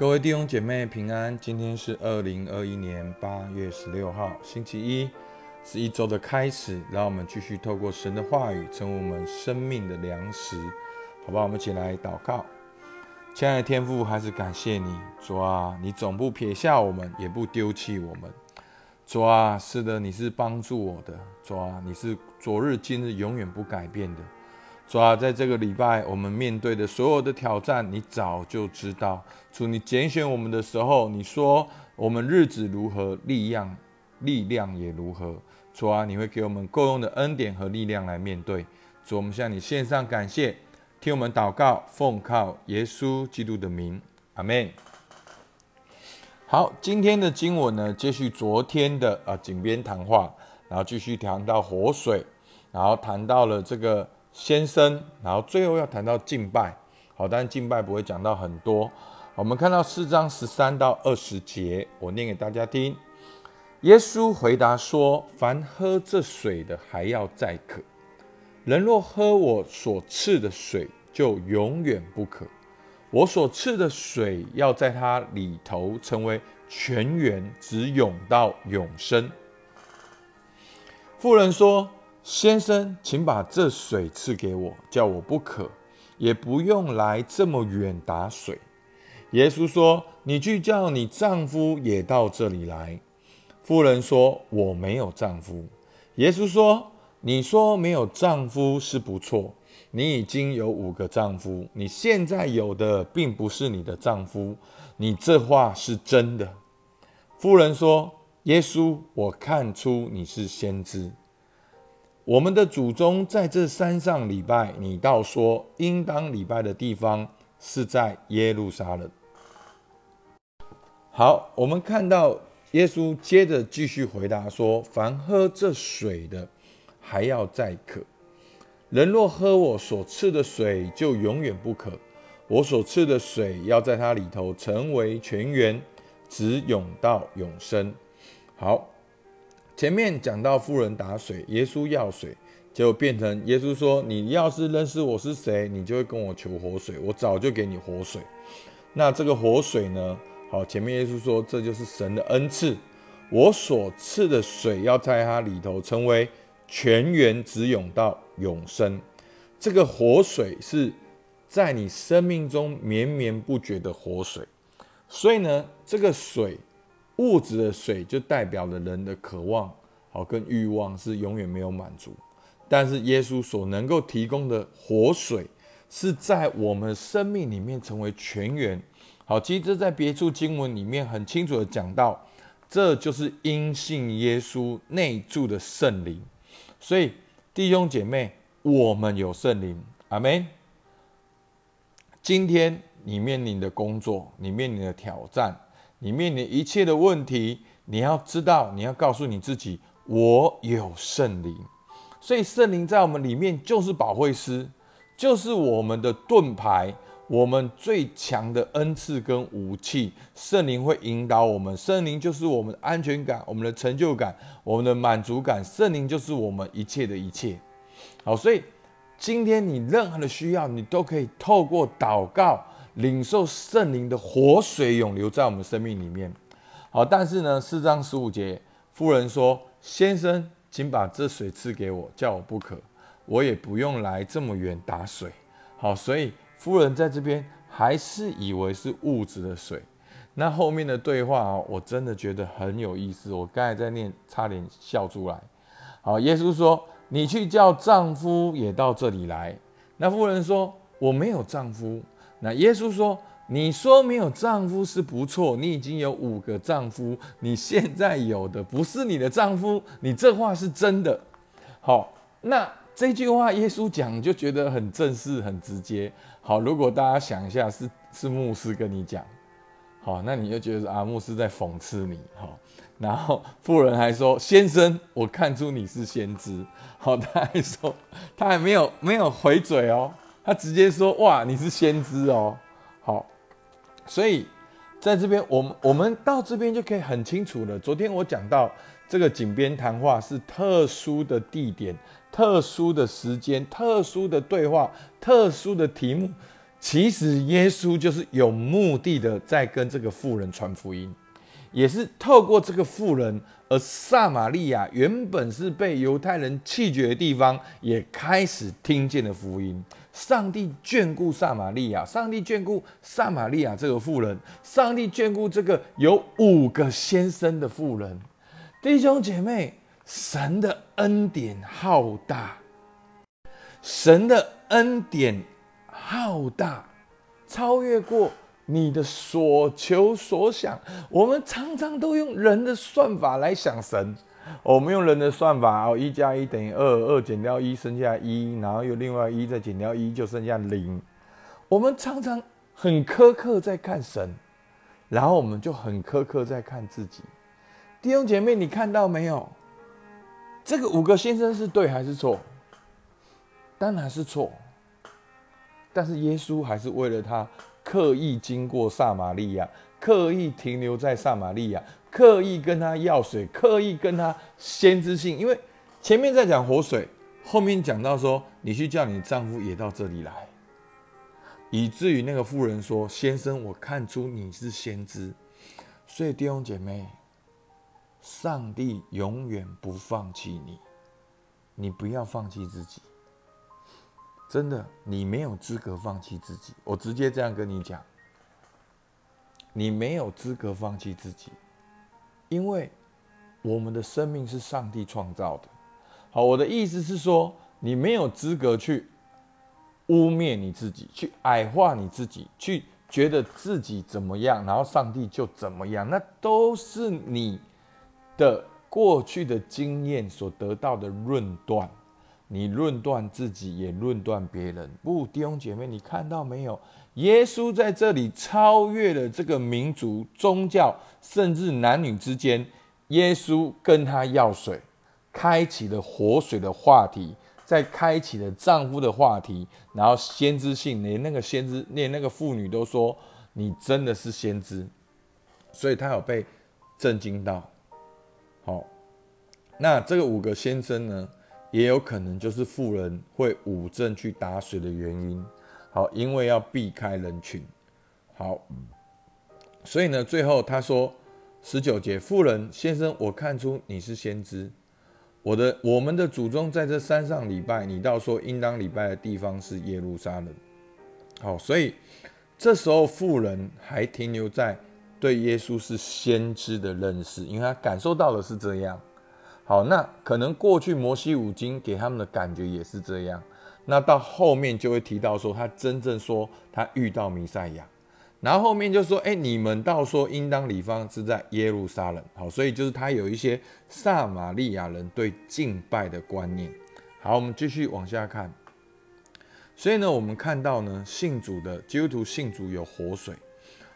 各位弟兄姐妹平安，今天是二零二一年八月十六号，星期一，是一周的开始。让我们继续透过神的话语，成为我们生命的粮食，好吧？我们一起来祷告。亲爱的天父，还是感谢你，主啊，你总不撇下我们，也不丢弃我们。主啊，是的，你是帮助我的，主啊，你是昨日今日永远不改变的。主啊，在这个礼拜，我们面对的所有的挑战，你早就知道。主，你拣选我们的时候，你说我们日子如何，力量力量也如何。主啊，你会给我们够用的恩典和力量来面对。主，我们向你献上感谢，听我们祷告，奉靠耶稣基督的名，阿门。好，今天的经文呢，接续昨天的啊井边谈话，然后继续谈到活水，然后谈到了这个。先生，然后最后要谈到敬拜，好，但敬拜不会讲到很多。我们看到四章十三到二十节，我念给大家听。耶稣回答说：“凡喝这水的，还要再渴；人若喝我所赐的水，就永远不渴。我所赐的水，要在它里头成为泉源，直涌到永生。”富人说。先生，请把这水赐给我，叫我不渴，也不用来这么远打水。耶稣说：“你去叫你丈夫也到这里来。”妇人说：“我没有丈夫。”耶稣说：“你说没有丈夫是不错，你已经有五个丈夫，你现在有的并不是你的丈夫，你这话是真的。”妇人说：“耶稣，我看出你是先知。”我们的祖宗在这山上礼拜，你倒说应当礼拜的地方是在耶路撒冷。好，我们看到耶稣接着继续回答说：“凡喝这水的，还要再渴；人若喝我所赐的水，就永远不渴。我所赐的水，要在它里头成为泉源，直涌到永生。”好。前面讲到富人打水，耶稣要水，就变成耶稣说：“你要是认识我是谁，你就会跟我求活水，我早就给你活水。”那这个活水呢？好，前面耶稣说这就是神的恩赐，我所赐的水要在它里头成为泉源，直涌到永生。这个活水是在你生命中绵绵不绝的活水，所以呢，这个水。物质的水就代表了人的渴望，好跟欲望是永远没有满足。但是耶稣所能够提供的活水，是在我们生命里面成为泉源。好，其实这在别处经文里面很清楚的讲到，这就是因信耶稣内住的圣灵。所以弟兄姐妹，我们有圣灵，阿门。今天你面临的工作，你面临的挑战。你面临一切的问题，你要知道，你要告诉你自己，我有圣灵，所以圣灵在我们里面就是保惠师，就是我们的盾牌，我们最强的恩赐跟武器。圣灵会引导我们，圣灵就是我们的安全感、我们的成就感、我们的满足感。圣灵就是我们一切的一切。好，所以今天你任何的需要，你都可以透过祷告。领受圣灵的活水涌流在我们生命里面，好，但是呢，四章十五节，妇人说：“先生，请把这水赐给我，叫我不渴，我也不用来这么远打水。”好，所以夫人在这边还是以为是物质的水。那后面的对话啊，我真的觉得很有意思。我刚才在念，差点笑出来。好，耶稣说：“你去叫丈夫也到这里来。”那妇人说：“我没有丈夫。”那耶稣说：“你说没有丈夫是不错，你已经有五个丈夫，你现在有的不是你的丈夫，你这话是真的。”好，那这句话耶稣讲就觉得很正式、很直接。好，如果大家想一下，是是牧师跟你讲，好，那你就觉得啊，牧师在讽刺你。好，然后妇人还说：“先生，我看出你是先知。”好，他还说他还没有没有回嘴哦。他直接说：“哇，你是先知哦，好，所以在这边，我们我们到这边就可以很清楚了。昨天我讲到这个井边谈话是特殊的地点、特殊的时间、特殊的对话、特殊的题目，其实耶稣就是有目的的在跟这个妇人传福音，也是透过这个妇人，而撒玛利亚原本是被犹太人弃绝的地方，也开始听见了福音。上帝眷顾撒玛利亚，上帝眷顾撒玛利亚这个妇人，上帝眷顾这个有五个先生的妇人。弟兄姐妹，神的恩典浩大，神的恩典。浩大，超越过你的所求所想。我们常常都用人的算法来想神，我们用人的算法哦，一加一等于二，二减掉一剩下一，然后又另外一再减掉一就剩下零。我们常常很苛刻在看神，然后我们就很苛刻在看自己。弟兄姐妹，你看到没有？这个五个先生是对还是错？当然是错。但是耶稣还是为了他刻意经过撒玛利亚，刻意停留在撒玛利亚，刻意跟他要水，刻意跟他先知性。因为前面在讲活水，后面讲到说你去叫你丈夫也到这里来，以至于那个妇人说：“先生，我看出你是先知。”所以弟兄姐妹，上帝永远不放弃你，你不要放弃自己。真的，你没有资格放弃自己。我直接这样跟你讲，你没有资格放弃自己，因为我们的生命是上帝创造的。好，我的意思是说，你没有资格去污蔑你自己，去矮化你自己，去觉得自己怎么样，然后上帝就怎么样，那都是你的过去的经验所得到的论断。你论断自己，也论断别人。不，弟兄姐妹，你看到没有？耶稣在这里超越了这个民族、宗教，甚至男女之间。耶稣跟他要水，开启了活水的话题，在开启了丈夫的话题，然后先知性，连那个先知，连那个妇女都说：“你真的是先知。”所以他有被震惊到。好，那这个五个先生呢？也有可能就是富人会五正去打水的原因。好，因为要避开人群。好，所以呢，最后他说十九节，富人先生，我看出你是先知。我的我们的祖宗在这山上礼拜，你倒说应当礼拜的地方是耶路撒冷。好，所以这时候富人还停留在对耶稣是先知的认识，因为他感受到的是这样。好，那可能过去摩西五经给他们的感觉也是这样。那到后面就会提到说，他真正说他遇到弥赛亚，然后后面就说，哎，你们到说应当礼方是在耶路撒冷。好，所以就是他有一些撒玛利亚人对敬拜的观念。好，我们继续往下看。所以呢，我们看到呢，信主的基督徒信主有活水，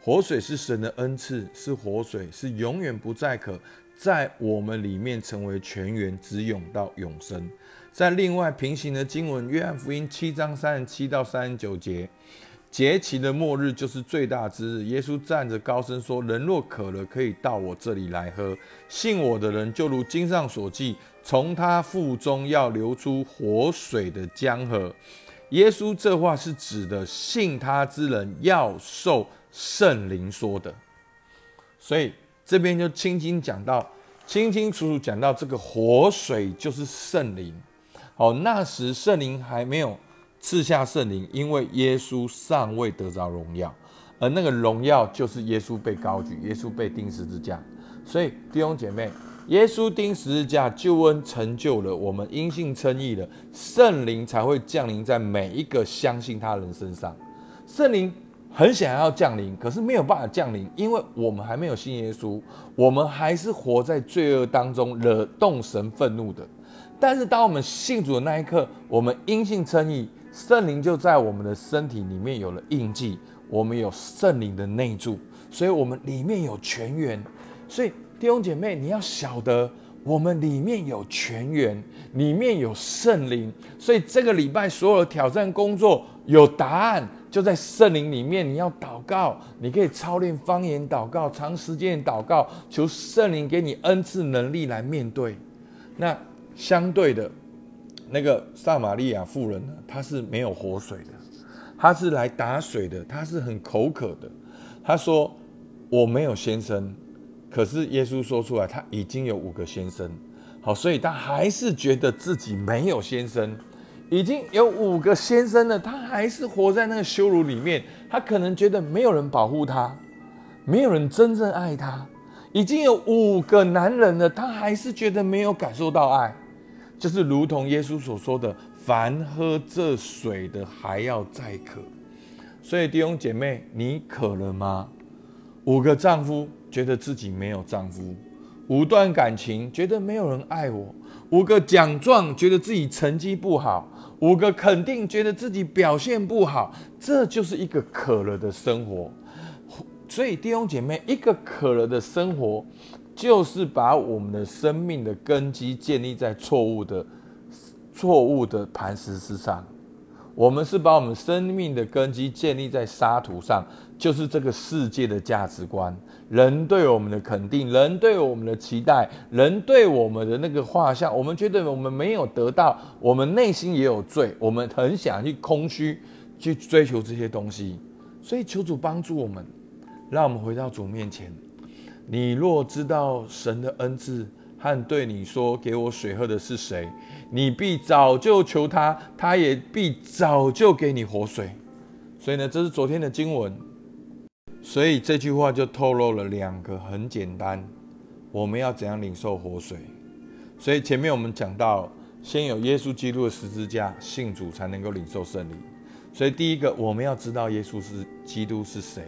活水是神的恩赐，是活水，是永远不再渴。在我们里面成为全员，直涌到永生。在另外平行的经文，约翰福音七章三十七到三十九节，节期的末日就是最大之日。耶稣站着高声说：“人若渴了，可以到我这里来喝。信我的人，就如经上所记，从他腹中要流出活水的江河。”耶稣这话是指的信他之人要受圣灵说的，所以。这边就清清讲到，清清楚楚讲到这个活水就是圣灵。好，那时圣灵还没有赐下圣灵，因为耶稣尚未得着荣耀，而那个荣耀就是耶稣被高举，耶稣被钉十字架。所以弟兄姐妹，耶稣钉十字架救恩成就了，我们因信称义了，圣灵才会降临在每一个相信他人身上。圣灵。很想要降临，可是没有办法降临，因为我们还没有信耶稣，我们还是活在罪恶当中，惹动神愤怒的。但是当我们信主的那一刻，我们因信称义，圣灵就在我们的身体里面有了印记，我们有圣灵的内住，所以我们里面有全员。所以弟兄姐妹，你要晓得，我们里面有全员，里面有圣灵，所以这个礼拜所有的挑战工作有答案。就在圣灵里面，你要祷告，你可以操练方言祷告，长时间祷告，求圣灵给你恩赐能力来面对。那相对的，那个撒玛利亚妇人呢？她是没有活水的，他是来打水的，他是很口渴的。他说：“我没有先生。”可是耶稣说出来，他已经有五个先生。好，所以他还是觉得自己没有先生，已经有五个先生了，他还是活在那个羞辱里面。他可能觉得没有人保护他，没有人真正爱他。已经有五个男人了，他还是觉得没有感受到爱，就是如同耶稣所说的：“凡喝这水的，还要再渴。”所以弟兄姐妹，你渴了吗？五个丈夫觉得自己没有丈夫。五段感情觉得没有人爱我，五个奖状觉得自己成绩不好，五个肯定觉得自己表现不好，这就是一个渴了的生活。所以弟兄姐妹，一个渴了的生活，就是把我们的生命的根基建立在错误的、错误的磐石之上。我们是把我们生命的根基建立在沙土上，就是这个世界的价值观。人对我们的肯定，人对我们的期待，人对我们的那个画像，我们觉得我们没有得到，我们内心也有罪，我们很想去空虚，去追求这些东西。所以求主帮助我们，让我们回到主面前。你若知道神的恩赐和对你说给我水喝的是谁，你必早就求他，他也必早就给你活水。所以呢，这是昨天的经文。所以这句话就透露了两个很简单，我们要怎样领受活水？所以前面我们讲到，先有耶稣基督的十字架，信主才能够领受圣灵。所以第一个，我们要知道耶稣是基督是谁？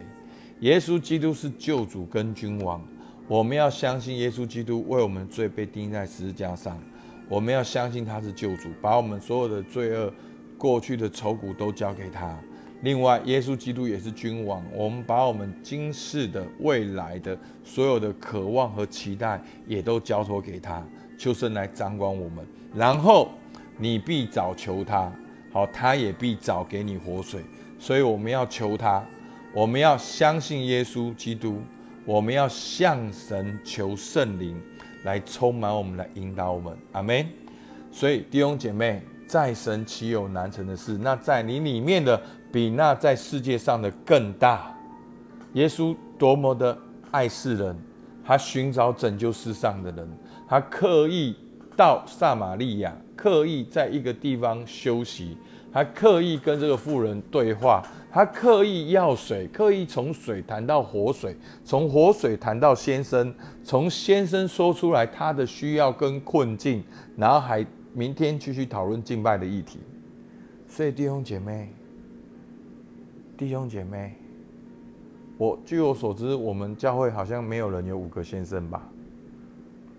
耶稣基督是救主跟君王。我们要相信耶稣基督为我们罪被钉在十字架上，我们要相信他是救主，把我们所有的罪恶、过去的仇苦都交给他。另外，耶稣基督也是君王，我们把我们今世的、未来的所有的渴望和期待，也都交托给他，求神来掌管我们。然后你必早求他，好，他也必早给你活水。所以我们要求他，我们要相信耶稣基督，我们要向神求圣灵来充满我们，来引导我们。阿门。所以弟兄姐妹，在神岂有难成的事？那在你里面的。比那在世界上的更大。耶稣多么的爱世人，他寻找拯救世上的人，他刻意到撒玛利亚，刻意在一个地方休息，他刻意跟这个妇人对话，他刻意要水，刻意从水谈到活水，从活水谈到先生，从先生说出来他的需要跟困境，然后还明天继续讨论敬拜的议题。所以弟兄姐妹。弟兄姐妹，我据我所知，我们教会好像没有人有五个先生吧？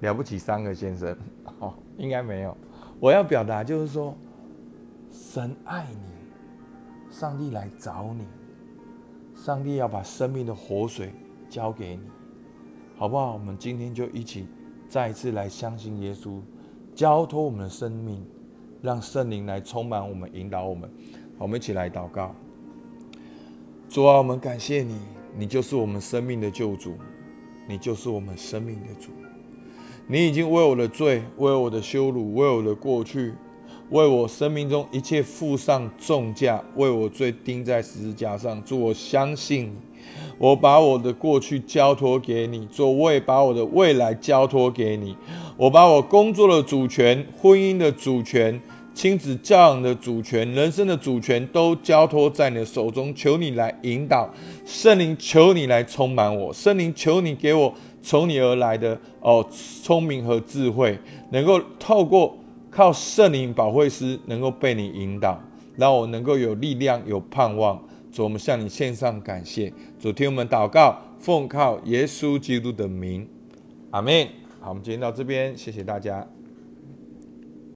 了不起三个先生 哦，应该没有。我要表达就是说，神爱你，上帝来找你，上帝要把生命的活水交给你，好不好？我们今天就一起再一次来相信耶稣，交托我们的生命，让圣灵来充满我们，引导我们。我们一起来祷告。主啊，我们感谢你，你就是我们生命的救主，你就是我们生命的主。你已经为我的罪、为我的羞辱、为我的过去、为我生命中一切付上重价，为我罪钉在十字架上。主，我相信你，我把我的过去交托给你，主，我也把我的未来交托给你。我把我工作的主权、婚姻的主权。亲子教养的主权、人生的主权都交托在你的手中，求你来引导圣灵，求你来充满我，圣灵，求你给我从你而来的哦聪明和智慧，能够透过靠圣灵保惠师，能够被你引导，让我能够有力量、有盼望。主，我们向你献上感谢。主，听我们祷告，奉靠耶稣基督的名，阿门。好，我们今天到这边，谢谢大家。